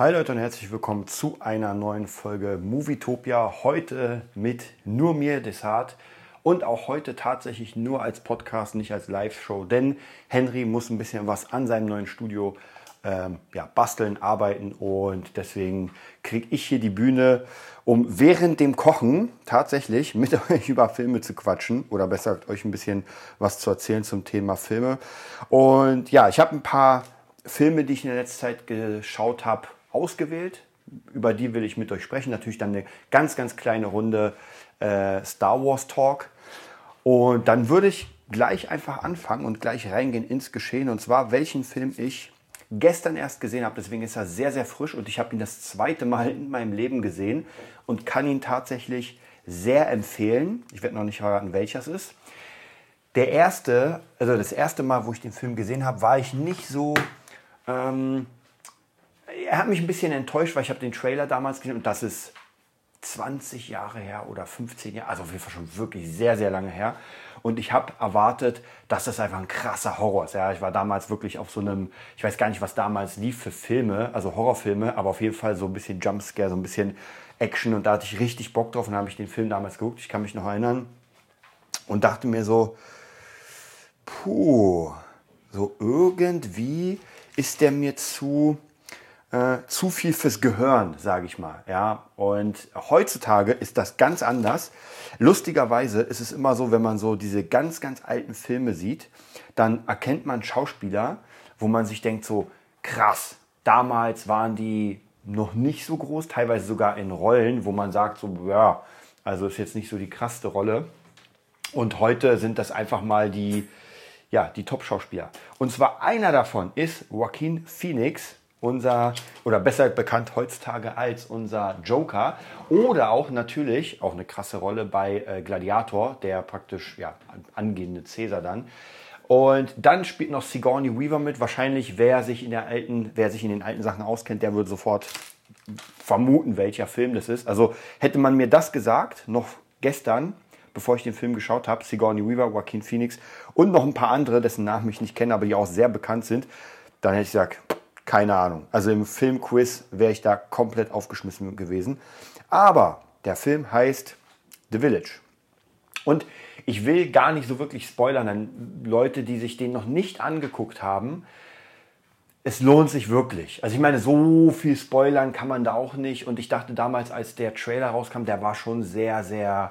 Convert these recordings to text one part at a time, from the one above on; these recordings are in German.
Hi Leute und herzlich willkommen zu einer neuen Folge Movietopia. Heute mit nur mir, Desart. Und auch heute tatsächlich nur als Podcast, nicht als Live-Show. Denn Henry muss ein bisschen was an seinem neuen Studio ähm, ja, basteln, arbeiten. Und deswegen kriege ich hier die Bühne, um während dem Kochen tatsächlich mit euch über Filme zu quatschen. Oder besser gesagt, euch ein bisschen was zu erzählen zum Thema Filme. Und ja, ich habe ein paar Filme, die ich in der letzten Zeit geschaut habe, ausgewählt. Über die will ich mit euch sprechen. Natürlich dann eine ganz, ganz kleine Runde äh, Star Wars Talk. Und dann würde ich gleich einfach anfangen und gleich reingehen ins Geschehen. Und zwar, welchen Film ich gestern erst gesehen habe. Deswegen ist er sehr, sehr frisch und ich habe ihn das zweite Mal in meinem Leben gesehen und kann ihn tatsächlich sehr empfehlen. Ich werde noch nicht verraten, welcher es ist. Der erste, also das erste Mal, wo ich den Film gesehen habe, war ich nicht so ähm, er hat mich ein bisschen enttäuscht, weil ich habe den Trailer damals gesehen und das ist 20 Jahre her oder 15 Jahre, also auf jeden Fall schon wirklich sehr, sehr lange her. Und ich habe erwartet, dass das einfach ein krasser Horror ist. Ja, ich war damals wirklich auf so einem, ich weiß gar nicht, was damals lief für Filme, also Horrorfilme, aber auf jeden Fall so ein bisschen Jumpscare, so ein bisschen Action und da hatte ich richtig Bock drauf und habe ich den Film damals geguckt. Ich kann mich noch erinnern und dachte mir so, puh, so irgendwie ist der mir zu, äh, zu viel fürs Gehirn, sage ich mal. Ja? Und heutzutage ist das ganz anders. Lustigerweise ist es immer so, wenn man so diese ganz, ganz alten Filme sieht, dann erkennt man Schauspieler, wo man sich denkt so, krass, damals waren die noch nicht so groß, teilweise sogar in Rollen, wo man sagt so, ja, also ist jetzt nicht so die krasseste Rolle. Und heute sind das einfach mal die, ja, die Top-Schauspieler. Und zwar einer davon ist Joaquin Phoenix, unser, oder besser bekannt heutzutage als unser Joker. Oder auch natürlich, auch eine krasse Rolle bei äh, Gladiator, der praktisch, ja, angehende Cäsar dann. Und dann spielt noch Sigourney Weaver mit. Wahrscheinlich, wer sich in der alten, wer sich in den alten Sachen auskennt, der würde sofort vermuten, welcher Film das ist. Also hätte man mir das gesagt, noch gestern, bevor ich den Film geschaut habe, Sigourney Weaver, Joaquin Phoenix und noch ein paar andere, dessen Namen ich nicht kenne, aber die auch sehr bekannt sind, dann hätte ich gesagt, keine Ahnung. Also im Filmquiz wäre ich da komplett aufgeschmissen gewesen. Aber der Film heißt The Village. Und ich will gar nicht so wirklich spoilern an Leute, die sich den noch nicht angeguckt haben. Es lohnt sich wirklich. Also ich meine, so viel spoilern kann man da auch nicht. Und ich dachte damals, als der Trailer rauskam, der war schon sehr, sehr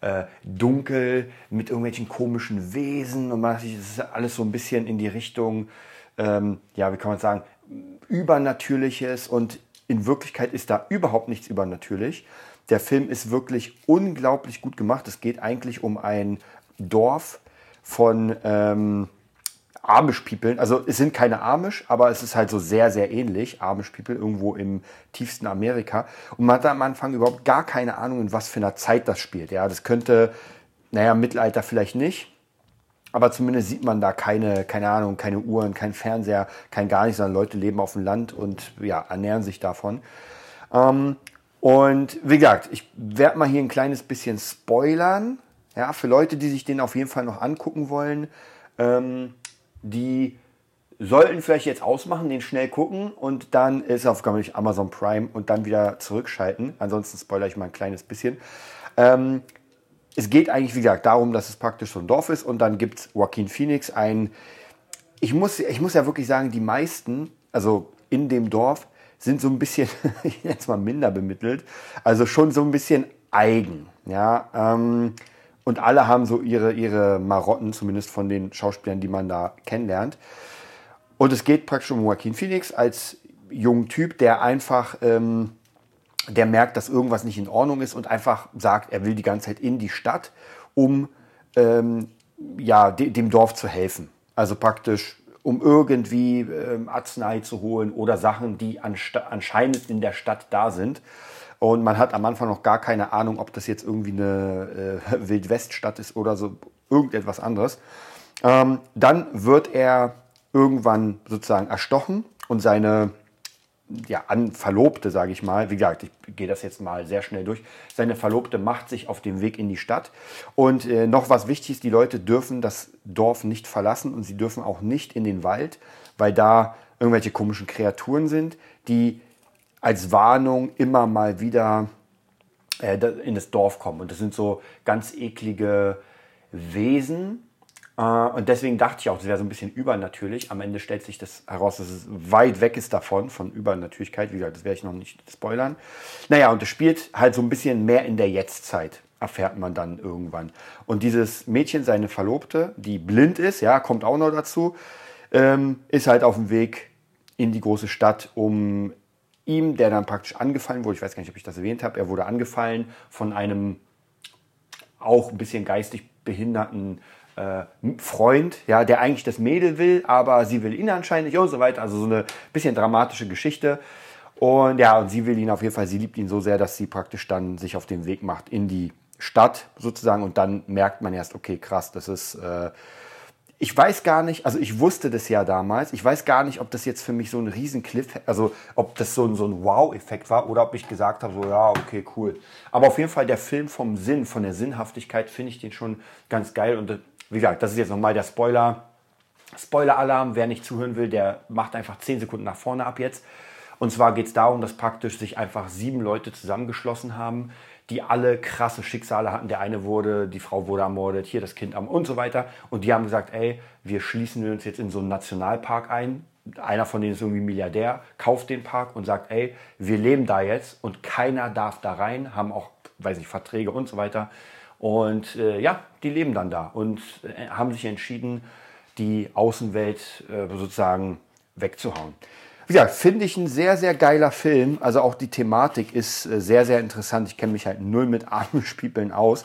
äh, dunkel mit irgendwelchen komischen Wesen. Und man dachte, das ist alles so ein bisschen in die Richtung, ähm, ja, wie kann man sagen, Übernatürliches und in Wirklichkeit ist da überhaupt nichts übernatürlich. Der Film ist wirklich unglaublich gut gemacht. Es geht eigentlich um ein Dorf von ähm, Amish People. Also es sind keine Amish, aber es ist halt so sehr, sehr ähnlich. Amish People irgendwo im tiefsten Amerika. Und man hat am Anfang überhaupt gar keine Ahnung, in was für einer Zeit das spielt. Ja, das könnte, naja, Mittelalter vielleicht nicht aber zumindest sieht man da keine, keine Ahnung, keine Uhren, kein Fernseher, kein gar nichts, sondern Leute leben auf dem Land und ja, ernähren sich davon. Ähm, und wie gesagt, ich werde mal hier ein kleines bisschen spoilern. Ja, für Leute, die sich den auf jeden Fall noch angucken wollen, ähm, die sollten vielleicht jetzt ausmachen, den schnell gucken und dann ist auf Amazon Prime und dann wieder zurückschalten. Ansonsten spoilere ich mal ein kleines bisschen. Ähm, es geht eigentlich, wie gesagt, darum, dass es praktisch so ein Dorf ist und dann gibt es Joaquin Phoenix, ein, ich muss, ich muss ja wirklich sagen, die meisten, also in dem Dorf, sind so ein bisschen, ich nenne es mal minder bemittelt, also schon so ein bisschen eigen, ja, ähm, und alle haben so ihre, ihre Marotten, zumindest von den Schauspielern, die man da kennenlernt. Und es geht praktisch um Joaquin Phoenix als jungen Typ, der einfach ähm, der merkt, dass irgendwas nicht in Ordnung ist und einfach sagt, er will die ganze Zeit in die Stadt, um ähm, ja, de dem Dorf zu helfen. Also praktisch, um irgendwie ähm, Arznei zu holen oder Sachen, die anscheinend in der Stadt da sind. Und man hat am Anfang noch gar keine Ahnung, ob das jetzt irgendwie eine äh, Wildweststadt ist oder so irgendetwas anderes. Ähm, dann wird er irgendwann sozusagen erstochen und seine ja, an Verlobte, sage ich mal, wie gesagt, ich gehe das jetzt mal sehr schnell durch, seine Verlobte macht sich auf den Weg in die Stadt. Und äh, noch was wichtig ist, die Leute dürfen das Dorf nicht verlassen und sie dürfen auch nicht in den Wald, weil da irgendwelche komischen Kreaturen sind, die als Warnung immer mal wieder äh, in das Dorf kommen. Und das sind so ganz eklige Wesen. Äh, und deswegen dachte ich auch, das wäre so ein bisschen übernatürlich. Am Ende stellt sich das heraus, dass es weit weg ist davon, von Übernatürlichkeit. Wie gesagt, das werde ich noch nicht spoilern. Naja, und es spielt halt so ein bisschen mehr in der Jetztzeit, erfährt man dann irgendwann. Und dieses Mädchen, seine Verlobte, die blind ist, ja, kommt auch noch dazu, ähm, ist halt auf dem Weg in die große Stadt, um ihm, der dann praktisch angefallen wurde, ich weiß gar nicht, ob ich das erwähnt habe, er wurde angefallen von einem auch ein bisschen geistig behinderten äh, Freund, ja, der eigentlich das Mädel will, aber sie will ihn anscheinend nicht und so weiter. Also so eine bisschen dramatische Geschichte. Und ja, und sie will ihn auf jeden Fall, sie liebt ihn so sehr, dass sie praktisch dann sich auf den Weg macht in die Stadt sozusagen und dann merkt man erst, okay, krass, das ist äh, ich weiß gar nicht, also ich wusste das ja damals, ich weiß gar nicht, ob das jetzt für mich so ein riesen Cliff, also ob das so ein, so ein Wow-Effekt war oder ob ich gesagt habe, so ja, okay, cool. Aber auf jeden Fall der Film vom Sinn, von der Sinnhaftigkeit finde ich den schon ganz geil und wie gesagt, das ist jetzt nochmal der Spoiler. Spoiler-Alarm, wer nicht zuhören will, der macht einfach 10 Sekunden nach vorne ab jetzt. Und zwar geht es darum, dass praktisch sich einfach sieben Leute zusammengeschlossen haben, die alle krasse Schicksale hatten. Der eine wurde, die Frau wurde ermordet, hier das Kind am und so weiter. Und die haben gesagt, ey, wir schließen uns jetzt in so einen Nationalpark ein. Einer von denen ist irgendwie Milliardär, kauft den Park und sagt, ey, wir leben da jetzt und keiner darf da rein, haben auch, weiß ich, Verträge und so weiter. Und äh, ja, die leben dann da und äh, haben sich entschieden, die Außenwelt äh, sozusagen wegzuhauen. Gesagt, finde ich ein sehr, sehr geiler Film. Also auch die Thematik ist äh, sehr, sehr interessant. Ich kenne mich halt null mit Atemspielpeln aus.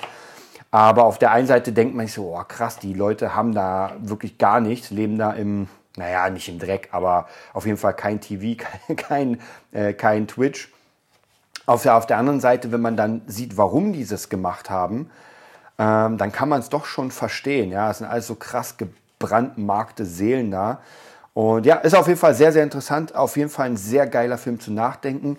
Aber auf der einen Seite denkt man sich so, oh krass, die Leute haben da wirklich gar nichts, leben da im, naja, nicht im Dreck, aber auf jeden Fall kein TV, kein, kein, äh, kein Twitch. Auf der, auf der anderen Seite, wenn man dann sieht, warum die das gemacht haben, ähm, dann kann man es doch schon verstehen. Ja, es sind alles so krass gebrandmarkte Seelen da. Und ja, ist auf jeden Fall sehr, sehr interessant. Auf jeden Fall ein sehr geiler Film zu nachdenken.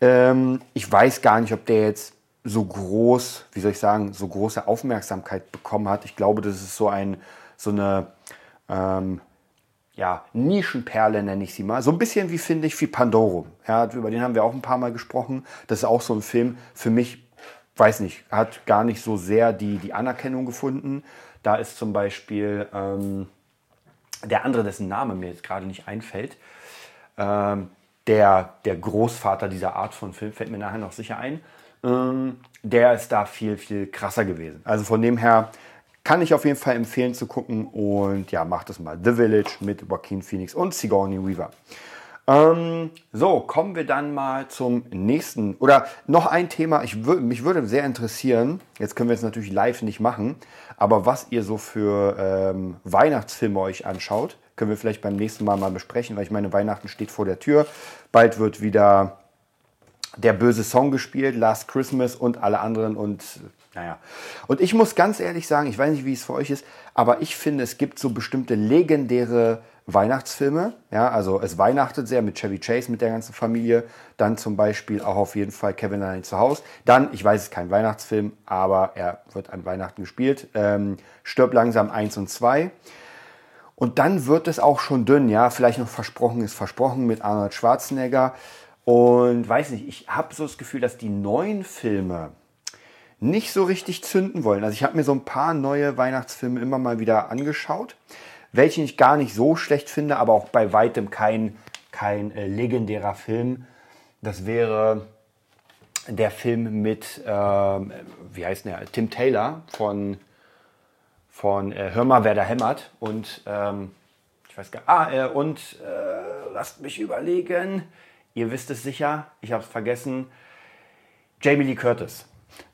Ähm, ich weiß gar nicht, ob der jetzt so groß, wie soll ich sagen, so große Aufmerksamkeit bekommen hat. Ich glaube, das ist so ein, so eine, ähm, ja, Nischenperle nenne ich sie mal. So ein bisschen wie finde ich wie Pandorum. Ja, über den haben wir auch ein paar Mal gesprochen. Das ist auch so ein Film für mich, weiß nicht, hat gar nicht so sehr die, die Anerkennung gefunden. Da ist zum Beispiel, ähm, der andere, dessen Name mir jetzt gerade nicht einfällt, ähm, der, der Großvater dieser Art von Film, fällt mir nachher noch sicher ein, ähm, der ist da viel, viel krasser gewesen. Also von dem her kann ich auf jeden Fall empfehlen zu gucken und ja, macht das mal. The Village mit Joaquin Phoenix und Sigourney Weaver. Ähm, so, kommen wir dann mal zum nächsten. Oder noch ein Thema, ich mich würde sehr interessieren, jetzt können wir es natürlich live nicht machen, aber was ihr so für ähm, Weihnachtsfilme euch anschaut, können wir vielleicht beim nächsten Mal mal besprechen, weil ich meine, Weihnachten steht vor der Tür. Bald wird wieder der böse Song gespielt, Last Christmas und alle anderen und naja. Und ich muss ganz ehrlich sagen, ich weiß nicht, wie es für euch ist, aber ich finde, es gibt so bestimmte legendäre Weihnachtsfilme. Ja, also es weihnachtet sehr mit Chevy Chase, mit der ganzen Familie. Dann zum Beispiel auch auf jeden Fall Kevin allein zu Hause. Dann, ich weiß, es ist kein Weihnachtsfilm, aber er wird an Weihnachten gespielt. Ähm, Stirb langsam 1 und 2. Und dann wird es auch schon dünn, ja. Vielleicht noch versprochen ist versprochen mit Arnold Schwarzenegger. Und weiß nicht, ich habe so das Gefühl, dass die neuen Filme nicht so richtig zünden wollen. Also ich habe mir so ein paar neue Weihnachtsfilme immer mal wieder angeschaut welchen ich gar nicht so schlecht finde, aber auch bei weitem kein, kein äh, legendärer Film. Das wäre der Film mit, äh, wie heißt der, Tim Taylor von, von äh, Hör mal, wer da hämmert. Und ähm, ich weiß gar ah, äh, und äh, lasst mich überlegen, ihr wisst es sicher, ich habe es vergessen, Jamie Lee Curtis.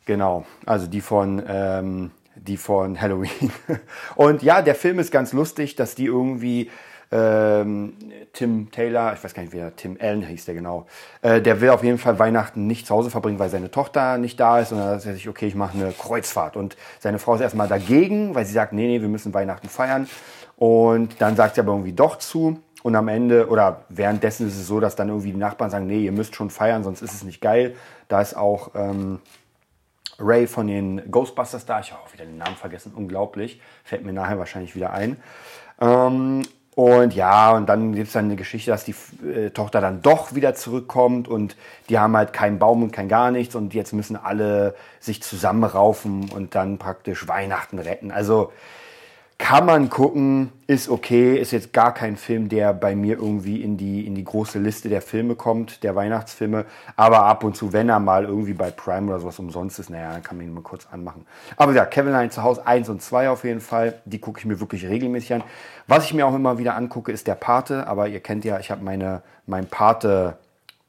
Genau, also die von ähm, die von Halloween. Und ja, der Film ist ganz lustig, dass die irgendwie ähm, Tim Taylor, ich weiß gar nicht wer, Tim Allen hieß der genau, äh, der will auf jeden Fall Weihnachten nicht zu Hause verbringen, weil seine Tochter nicht da ist. Und dann sagt er sich, okay, ich mache eine Kreuzfahrt. Und seine Frau ist erstmal dagegen, weil sie sagt, nee, nee, wir müssen Weihnachten feiern. Und dann sagt sie aber irgendwie doch zu. Und am Ende oder währenddessen ist es so, dass dann irgendwie die Nachbarn sagen, nee, ihr müsst schon feiern, sonst ist es nicht geil. Da ist auch ähm, Ray von den Ghostbusters da. Ich habe auch wieder den Namen vergessen, unglaublich. Fällt mir nachher wahrscheinlich wieder ein. Ähm, Und ja, und dann gibt es dann eine Geschichte, dass die äh, Tochter dann doch wieder zurückkommt und die haben halt keinen Baum und kein gar nichts und jetzt müssen alle sich zusammenraufen und dann praktisch Weihnachten retten. Also kann man gucken, ist okay, ist jetzt gar kein Film, der bei mir irgendwie in die, in die große Liste der Filme kommt, der Weihnachtsfilme. Aber ab und zu, wenn er mal irgendwie bei Prime oder sowas umsonst ist, naja, dann kann man ihn mal kurz anmachen. Aber ja, Kevin Allein zu Hause 1 und 2 auf jeden Fall, die gucke ich mir wirklich regelmäßig an. Was ich mir auch immer wieder angucke, ist der Pate. Aber ihr kennt ja, ich habe meine, mein Pate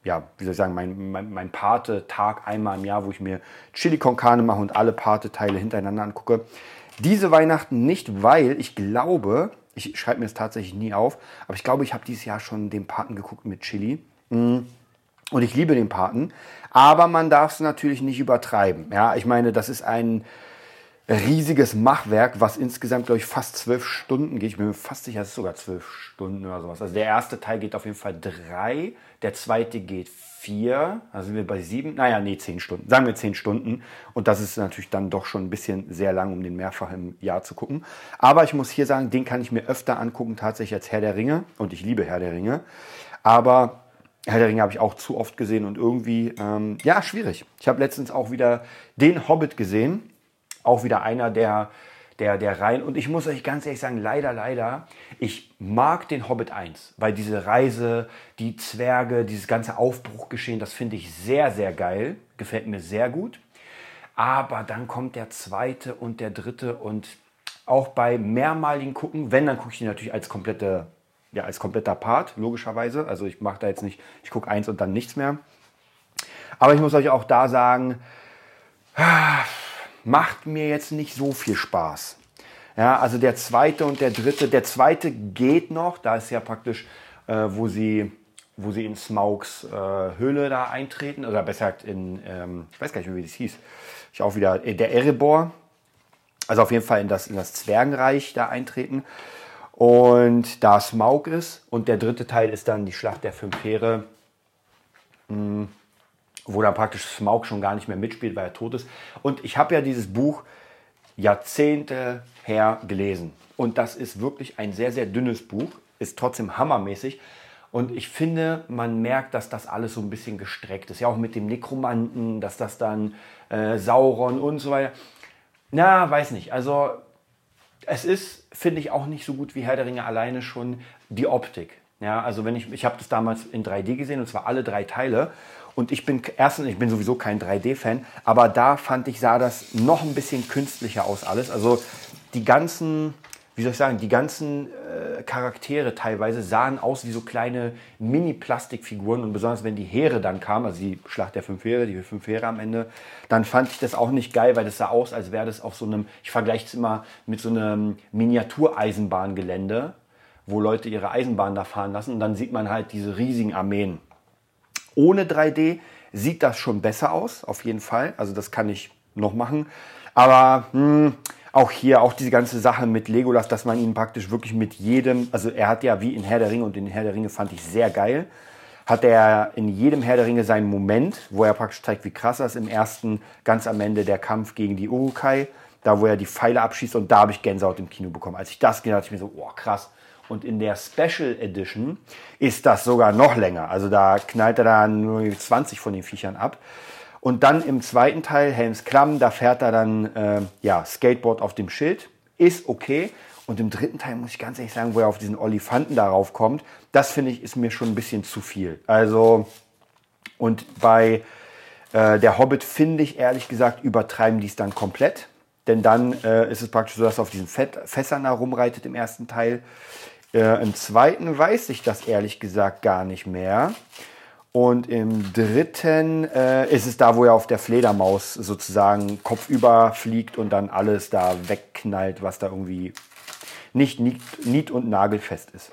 ja, wie soll ich sagen, mein, mein, mein Pate-Tag einmal im Jahr, wo ich mir Chili con Carne mache und alle Pate-Teile hintereinander angucke. Diese Weihnachten nicht, weil ich glaube, ich schreibe mir es tatsächlich nie auf, aber ich glaube, ich habe dieses Jahr schon den Paten geguckt mit Chili. Mm. Und ich liebe den Paten, aber man darf es natürlich nicht übertreiben. Ja, ich meine, das ist ein riesiges Machwerk, was insgesamt, glaube ich, fast zwölf Stunden geht. Ich bin mir fast sicher, es ist sogar zwölf Stunden oder sowas. Also der erste Teil geht auf jeden Fall drei, der zweite geht vier, also sind wir bei sieben, naja, nee, zehn Stunden, sagen wir zehn Stunden. Und das ist natürlich dann doch schon ein bisschen sehr lang, um den mehrfach im Jahr zu gucken. Aber ich muss hier sagen, den kann ich mir öfter angucken, tatsächlich als Herr der Ringe. Und ich liebe Herr der Ringe. Aber Herr der Ringe habe ich auch zu oft gesehen und irgendwie, ähm, ja, schwierig. Ich habe letztens auch wieder den Hobbit gesehen. Auch wieder einer der der, der rein. Und ich muss euch ganz ehrlich sagen, leider, leider, ich mag den Hobbit 1, weil diese Reise, die Zwerge, dieses ganze Aufbruchgeschehen, das finde ich sehr, sehr geil. Gefällt mir sehr gut. Aber dann kommt der zweite und der dritte und auch bei mehrmaligen Gucken, wenn, dann gucke ich die natürlich als komplette, ja, als kompletter Part, logischerweise. Also ich mache da jetzt nicht, ich gucke eins und dann nichts mehr. Aber ich muss euch auch da sagen, macht mir jetzt nicht so viel Spaß. Ja, also der zweite und der dritte. Der zweite geht noch, da ist ja praktisch, äh, wo sie wo sie in Smaugs äh, Höhle da eintreten, oder besser gesagt in, ähm, ich weiß gar nicht mehr, wie das hieß, ich auch wieder, äh, der Erebor, also auf jeden Fall in das, in das Zwergenreich da eintreten. Und da Smaug ist, und der dritte Teil ist dann die Schlacht der fünf Heere, hm, wo dann praktisch Smaug schon gar nicht mehr mitspielt, weil er tot ist. Und ich habe ja dieses Buch Jahrzehnte her gelesen. Und das ist wirklich ein sehr, sehr dünnes Buch, ist trotzdem hammermäßig. Und ich finde, man merkt, dass das alles so ein bisschen gestreckt ist. Ja, auch mit dem Nekromanten, dass das dann äh, Sauron und so weiter. Na, weiß nicht. Also, es ist, finde ich, auch nicht so gut wie Herr der Ringe alleine schon die Optik. Ja, also wenn ich, ich habe das damals in 3D gesehen und zwar alle drei Teile. Und ich bin erstens, ich bin sowieso kein 3D-Fan, aber da fand ich, sah das noch ein bisschen künstlicher aus alles. Also die ganzen, wie soll ich sagen, die ganzen äh, Charaktere teilweise sahen aus wie so kleine Mini-Plastikfiguren. Und besonders wenn die Heere dann kamen, also die Schlacht der fünf Heere, die fünf Heere am Ende, dann fand ich das auch nicht geil, weil das sah aus, als wäre das auf so einem, ich vergleiche es immer mit so einem Miniatureisenbahngelände, wo Leute ihre Eisenbahn da fahren lassen. Und dann sieht man halt diese riesigen Armeen ohne 3D sieht das schon besser aus, auf jeden Fall. Also das kann ich noch machen. Aber mh, hm, auch hier, auch diese ganze Sache mit Legolas, dass man ihn praktisch wirklich mit jedem, also er hat ja wie in Herr der Ringe und in Herr der Ringe fand ich sehr geil, hat er in jedem Herr der Ringe seinen Moment, wo er praktisch zeigt, wie krass ist. Im ersten, ganz am Ende, der Kampf gegen die Urukai, da wo er die Pfeile abschießt und da habe ich Gänsehaut im Kino bekommen. Als ich das gesehen habe, ich mir so, oh krass, und in der Special Edition ist das sogar noch länger. Also da knallt er dann nur 20 von den Viechern ab. Und dann im zweiten Teil, Helms Klamm, da fährt er dann äh, ja, Skateboard auf dem Schild. Ist okay. Und im dritten Teil muss ich ganz ehrlich sagen, wo er auf diesen Olifanten darauf kommt, das finde ich ist mir schon ein bisschen zu viel. Also, und bei äh, der Hobbit finde ich ehrlich gesagt, übertreiben die es dann komplett. Denn dann äh, ist es praktisch so, dass er auf diesen Fett Fässern herumreitet im ersten Teil. Äh, Im zweiten weiß ich das ehrlich gesagt gar nicht mehr. Und im dritten äh, ist es da, wo er auf der Fledermaus sozusagen kopfüber fliegt und dann alles da wegknallt, was da irgendwie nicht nied- und nagelfest ist.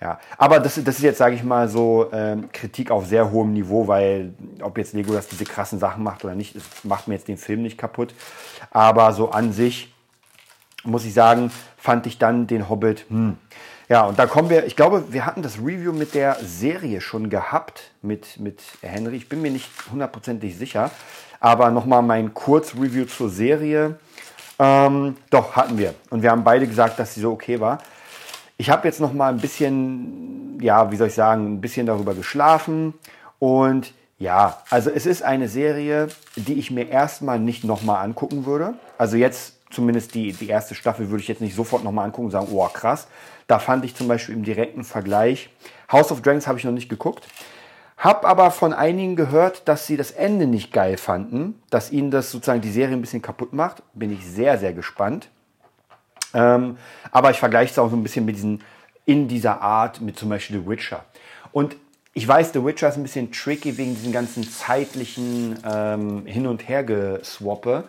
Ja, aber das, das ist jetzt, sage ich mal, so ähm, Kritik auf sehr hohem Niveau, weil ob jetzt Legolas diese krassen Sachen macht oder nicht, das macht mir jetzt den Film nicht kaputt. Aber so an sich muss ich sagen, fand ich dann den Hobbit, hm, ja, und da kommen wir, ich glaube, wir hatten das Review mit der Serie schon gehabt, mit, mit Henry. Ich bin mir nicht hundertprozentig sicher. Aber nochmal mein Kurzreview zur Serie. Ähm, doch, hatten wir. Und wir haben beide gesagt, dass sie so okay war. ich habe jetzt noch mal ein bisschen, ja, wie soll ich sagen, ein bisschen darüber geschlafen und ja, also es ist eine Serie, die ich mir erstmal nicht noch mal angucken würde. Also jetzt zumindest die, die erste Staffel würde ich jetzt nicht sofort noch mal angucken und sagen, oh krass. Da fand ich zum Beispiel im direkten Vergleich, House of Dragons habe ich noch nicht geguckt, hab aber von einigen gehört, dass sie das Ende nicht geil fanden, dass ihnen das sozusagen die Serie ein bisschen kaputt macht. Bin ich sehr, sehr gespannt. Ähm, aber ich vergleiche es auch so ein bisschen mit diesen, in dieser Art mit zum Beispiel The Witcher. Und ich weiß, The Witcher ist ein bisschen tricky wegen diesen ganzen zeitlichen ähm, Hin- und Hergeswappe.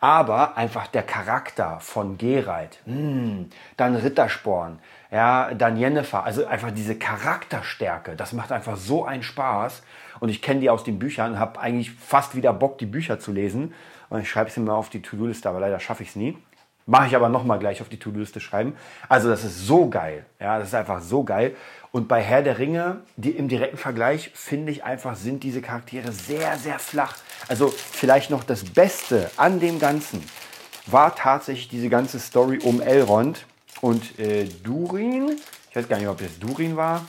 Aber einfach der Charakter von Geralt, mh, hm, dann Rittersporn, ja, dann Jennifer, also einfach diese Charakterstärke, das macht einfach so einen Spaß. Und ich kenne die aus den Büchern, habe eigentlich fast wieder Bock, die Bücher zu lesen. Und ich schreibe sie mal auf die To-Do-Liste, aber leider schaffe ich es nie. Mache ich aber nochmal gleich auf die To-Do-Liste schreiben. Also das ist so geil. Ja, das ist einfach so geil. Und bei Herr der Ringe, die im direkten Vergleich, finde ich einfach, sind diese Charaktere sehr, sehr flach. Also vielleicht noch das Beste an dem Ganzen war tatsächlich diese ganze Story um Elrond und äh, Durin. Ich weiß gar nicht, ob das Durin war.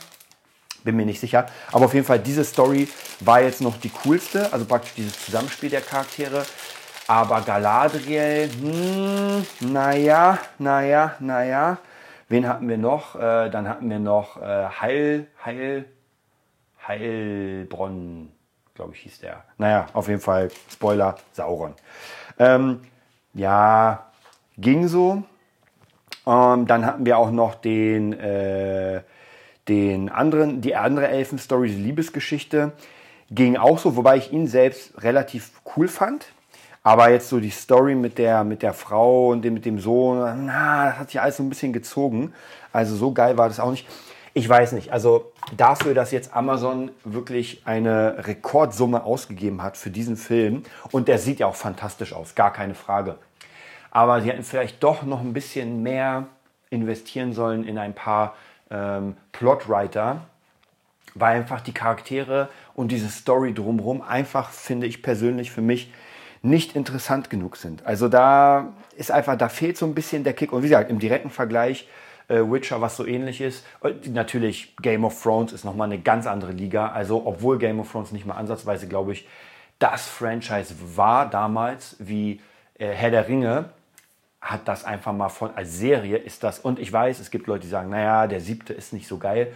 Bin mir nicht sicher. Aber auf jeden Fall, diese Story war jetzt noch die coolste. Also praktisch dieses Zusammenspiel der Charaktere. Aber Galadriel, hm, naja, naja, naja. Wen hatten wir noch? Äh, dann hatten wir noch äh, Heil, Heil, Heilbronn, glaube ich, hieß der. Naja, auf jeden Fall, Spoiler, Sauron. Ähm, ja, ging so. Ähm, dann hatten wir auch noch den, äh, den anderen, die andere Elfen-Story, die Liebesgeschichte. Ging auch so, wobei ich ihn selbst relativ cool fand. Aber jetzt so die Story mit der, mit der Frau und dem, mit dem Sohn, na, das hat sich alles so ein bisschen gezogen. Also so geil war das auch nicht. Ich weiß nicht. Also dafür, dass jetzt Amazon wirklich eine Rekordsumme ausgegeben hat für diesen Film und der sieht ja auch fantastisch aus, gar keine Frage. Aber sie hätten vielleicht doch noch ein bisschen mehr investieren sollen in ein paar ähm, Plotwriter, weil einfach die Charaktere und diese Story drumherum einfach, finde ich persönlich für mich, nicht interessant genug sind. Also da ist einfach, da fehlt so ein bisschen der Kick. Und wie gesagt, im direkten Vergleich äh, Witcher, was so ähnlich ist. Natürlich Game of Thrones ist nochmal eine ganz andere Liga. Also obwohl Game of Thrones nicht mal ansatzweise, glaube ich, das Franchise war damals wie äh, Herr der Ringe, hat das einfach mal von, als Serie ist das, und ich weiß, es gibt Leute, die sagen, naja, der siebte ist nicht so geil.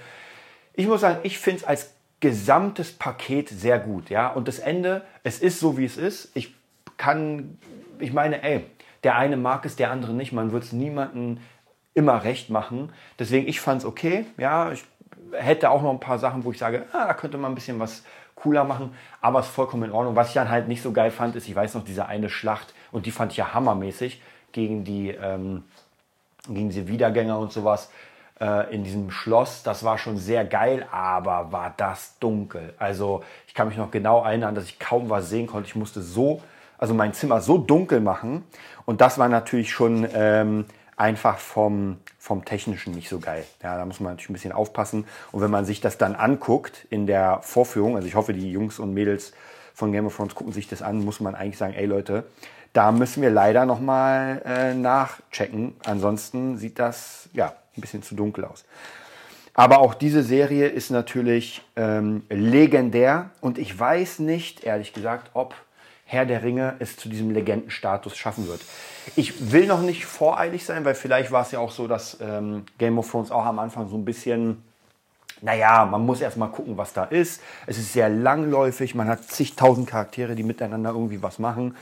Ich muss sagen, ich finde es als gesamtes Paket sehr gut, ja, und das Ende, es ist so, wie es ist. Ich kann, ich meine, ey, der eine mag es, der andere nicht. Man wird es niemandem immer recht machen. Deswegen, ich fand es okay. Ja, ich hätte auch noch ein paar Sachen, wo ich sage, ah, da könnte man ein bisschen was cooler machen. Aber es ist vollkommen in Ordnung. Was ich dann halt nicht so geil fand, ist, ich weiß noch, diese eine Schlacht, und die fand ich ja hammermäßig, gegen die, ähm, gegen diese Wiedergänger und sowas äh, in diesem Schloss. Das war schon sehr geil, aber war das dunkel. Also ich kann mich noch genau erinnern, dass ich kaum was sehen konnte. Ich musste so also mein Zimmer so dunkel machen. Und das war natürlich schon ähm, einfach vom, vom Technischen nicht so geil. Ja, da muss man natürlich ein bisschen aufpassen. Und wenn man sich das dann anguckt in der Vorführung, also ich hoffe, die Jungs und Mädels von Game of Thrones gucken sich das an, muss man eigentlich sagen, ey Leute, da müssen wir leider nochmal äh, nachchecken. Ansonsten sieht das ja ein bisschen zu dunkel aus. Aber auch diese Serie ist natürlich ähm, legendär und ich weiß nicht, ehrlich gesagt, ob Herr der Ringe es zu diesem Legendenstatus schaffen wird. Ich will noch nicht voreilig sein, weil vielleicht war es ja auch so, dass ähm, Game of Thrones auch am Anfang so ein bisschen, naja, man muss erstmal gucken, was da ist. Es ist sehr langläufig, man hat zigtausend Charaktere, die miteinander irgendwie was machen.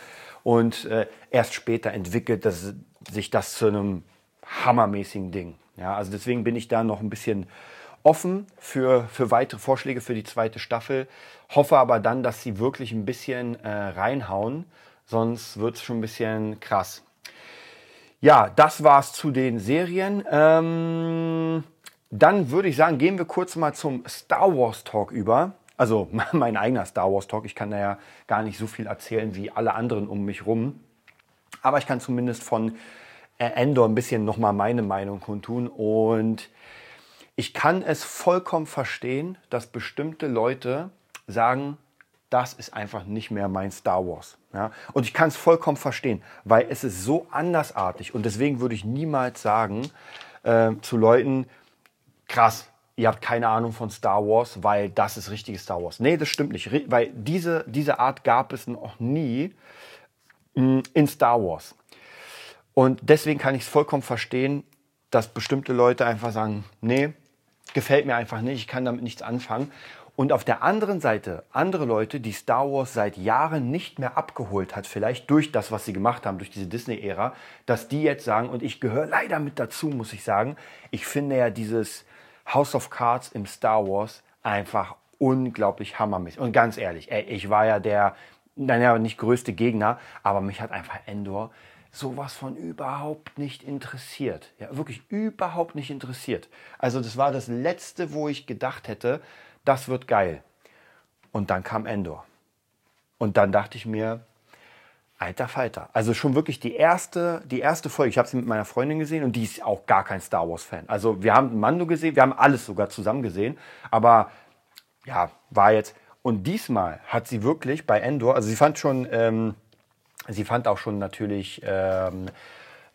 Und äh, erst später entwickelt das, sich das zu einem hammermäßigen Ding. Ja, also deswegen bin ich da noch ein bisschen offen für, für weitere Vorschläge für die zweite Staffel. Hoffe aber dann, dass sie wirklich ein bisschen äh, reinhauen, sonst wird es schon ein bisschen krass. Ja, das war's zu den Serien. Ähm, dann würde ich sagen, gehen wir kurz mal zum Star Wars Talk über. Also mein eigener Star Wars Talk. Ich kann da ja gar nicht so viel erzählen wie alle anderen um mich rum. Aber ich kann zumindest von äh, Endor ein bisschen nochmal meine Meinung kundtun. Und ich kann es vollkommen verstehen, dass bestimmte Leute sagen, das ist einfach nicht mehr mein Star Wars. Ja? Und ich kann es vollkommen verstehen, weil es ist so andersartig und deswegen würde ich niemals sagen äh, zu Leuten, krass, ihr habt keine Ahnung von Star Wars, weil das ist richtiges Star Wars. Nee, das stimmt nicht, weil diese, diese Art gab es noch nie mm, in Star Wars. Und deswegen kann ich es vollkommen verstehen, dass bestimmte Leute einfach sagen, nee, gefällt mir einfach nicht, ich kann damit nichts anfangen. Und auf der anderen Seite andere Leute, die Star Wars seit Jahren nicht mehr abgeholt hat, vielleicht durch das, was sie gemacht haben, durch diese Disney-Ära, dass die jetzt sagen, und ich gehöre leider mit dazu, muss ich sagen, ich finde ja dieses House of Cards im Star Wars einfach unglaublich hammermäßig. Und ganz ehrlich, ey, ich war ja der, naja, nicht größte Gegner, aber mich hat einfach Endor sowas von überhaupt nicht interessiert. Ja, wirklich überhaupt nicht interessiert. Also das war das Letzte, wo ich gedacht hätte, das wird geil. Und dann kam Endor. Und dann dachte ich mir, alter Falter. Also schon wirklich die erste, die erste Folge. Ich habe sie mit meiner Freundin gesehen und die ist auch gar kein Star Wars-Fan. Also wir haben Mando gesehen, wir haben alles sogar zusammen gesehen. Aber ja, war jetzt. Und diesmal hat sie wirklich bei Endor, also sie fand schon, ähm, sie fand auch schon natürlich ähm,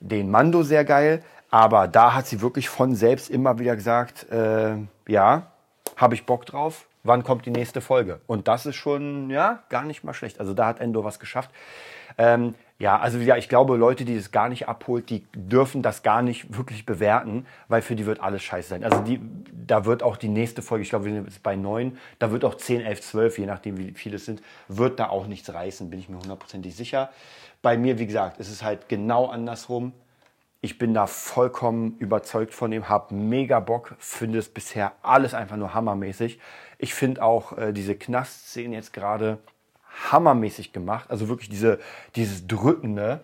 den Mando sehr geil. Aber da hat sie wirklich von selbst immer wieder gesagt, äh, ja, habe ich Bock drauf, wann kommt die nächste Folge? Und das ist schon, ja, gar nicht mal schlecht. Also da hat Endo was geschafft. Ähm, ja, also ja, ich glaube, Leute, die das gar nicht abholt, die dürfen das gar nicht wirklich bewerten, weil für die wird alles scheiße sein. Also die, da wird auch die nächste Folge, ich glaube, wir sind jetzt bei neun, da wird auch 10, 11, 12, je nachdem wie viele es sind, wird da auch nichts reißen, bin ich mir hundertprozentig sicher. Bei mir, wie gesagt, ist es halt genau andersrum ich bin da vollkommen überzeugt von dem, habe mega Bock, finde es bisher alles einfach nur hammermäßig. Ich finde auch äh, diese Knastszenen jetzt gerade hammermäßig gemacht, also wirklich diese, dieses Drückende.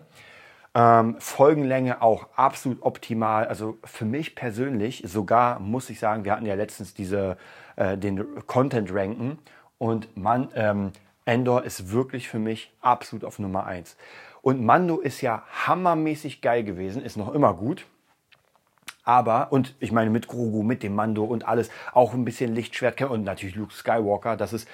Ähm, Folgenlänge auch absolut optimal. Also für mich persönlich sogar muss ich sagen, wir hatten ja letztens diese, äh, den Content ranken und man, ähm, Endor ist wirklich für mich absolut auf Nummer eins. Und Mando ist ja hammermäßig geil gewesen, ist noch immer gut. Aber, und ich meine mit Grogu, mit dem Mando und alles, auch ein bisschen Lichtschwert und natürlich Luke Skywalker, das ist.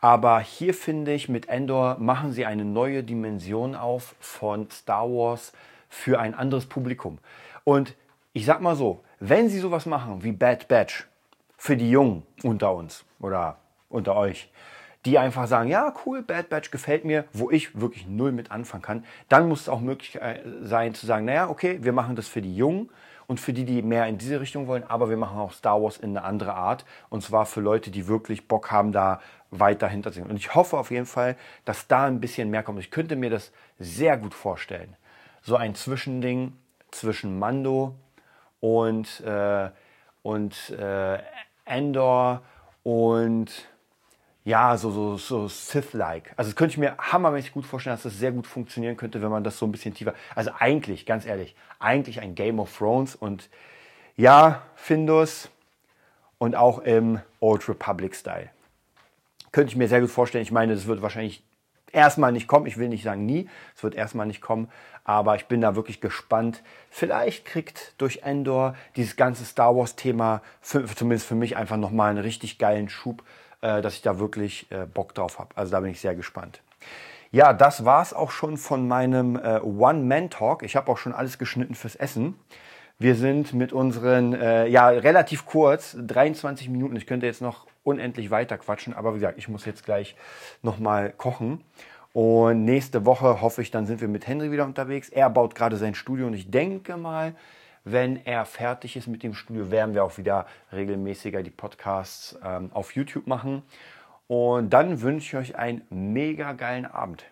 Aber hier finde ich, mit Endor machen sie eine neue Dimension auf von Star Wars für ein anderes Publikum. Und ich sag mal so, wenn sie sowas machen wie Bad Batch für die Jungen unter uns oder unter euch, die einfach sagen, ja, cool, Bad Batch gefällt mir, wo ich wirklich null mit anfangen kann, dann muss es auch möglich äh, sein zu sagen, naja, okay, wir machen das für die Jungen und für die, die mehr in diese Richtung wollen, aber wir machen auch Star Wars in eine andere Art und zwar für Leute, die wirklich Bock haben, da weiter hinter zu Und ich hoffe auf jeden Fall, dass da ein bisschen mehr kommt. Ich könnte mir das sehr gut vorstellen. So ein Zwischending zwischen Mando und, äh, und äh, Endor und ja, so, so, so Sith-like. Also das könnte ich mir hammermäßig gut vorstellen, dass das sehr gut funktionieren könnte, wenn man das so ein bisschen tiefer. Also eigentlich, ganz ehrlich, eigentlich ein Game of Thrones und ja, Findus und auch im Old Republic-Style. Könnte ich mir sehr gut vorstellen. Ich meine, das wird wahrscheinlich erstmal nicht kommen. Ich will nicht sagen nie. Es wird erstmal nicht kommen. Aber ich bin da wirklich gespannt. Vielleicht kriegt durch Endor dieses ganze Star Wars-Thema, zumindest für mich, einfach nochmal einen richtig geilen Schub äh, dass ich da wirklich äh, Bock drauf habe. Also da bin ich sehr gespannt. Ja, das war es auch schon von meinem äh, One-Man-Talk. Ich habe auch schon alles geschnitten fürs Essen. Wir sind mit unseren, äh, ja, relativ kurz, 23 Minuten. Ich könnte jetzt noch unendlich weiter quatschen, aber wie gesagt, ich muss jetzt gleich nochmal kochen. Und nächste Woche hoffe ich, dann sind wir mit Henry wieder unterwegs. Er baut gerade sein Studio und ich denke mal, wenn er fertig ist mit dem Studio, werden wir auch wieder regelmäßiger die Podcasts ähm, auf YouTube machen. Und dann wünsche ich euch einen mega geilen Abend.